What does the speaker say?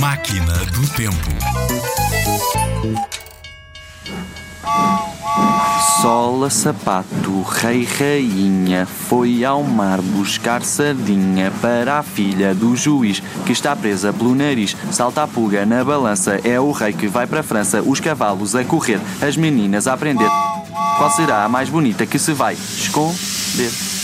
Máquina do Tempo. Sola, sapato, rei, rainha, foi ao mar buscar sardinha para a filha do juiz que está presa pelo nariz. Salta a pulga na balança, é o rei que vai para a França, os cavalos a correr, as meninas a aprender. Qual será a mais bonita que se vai esconder?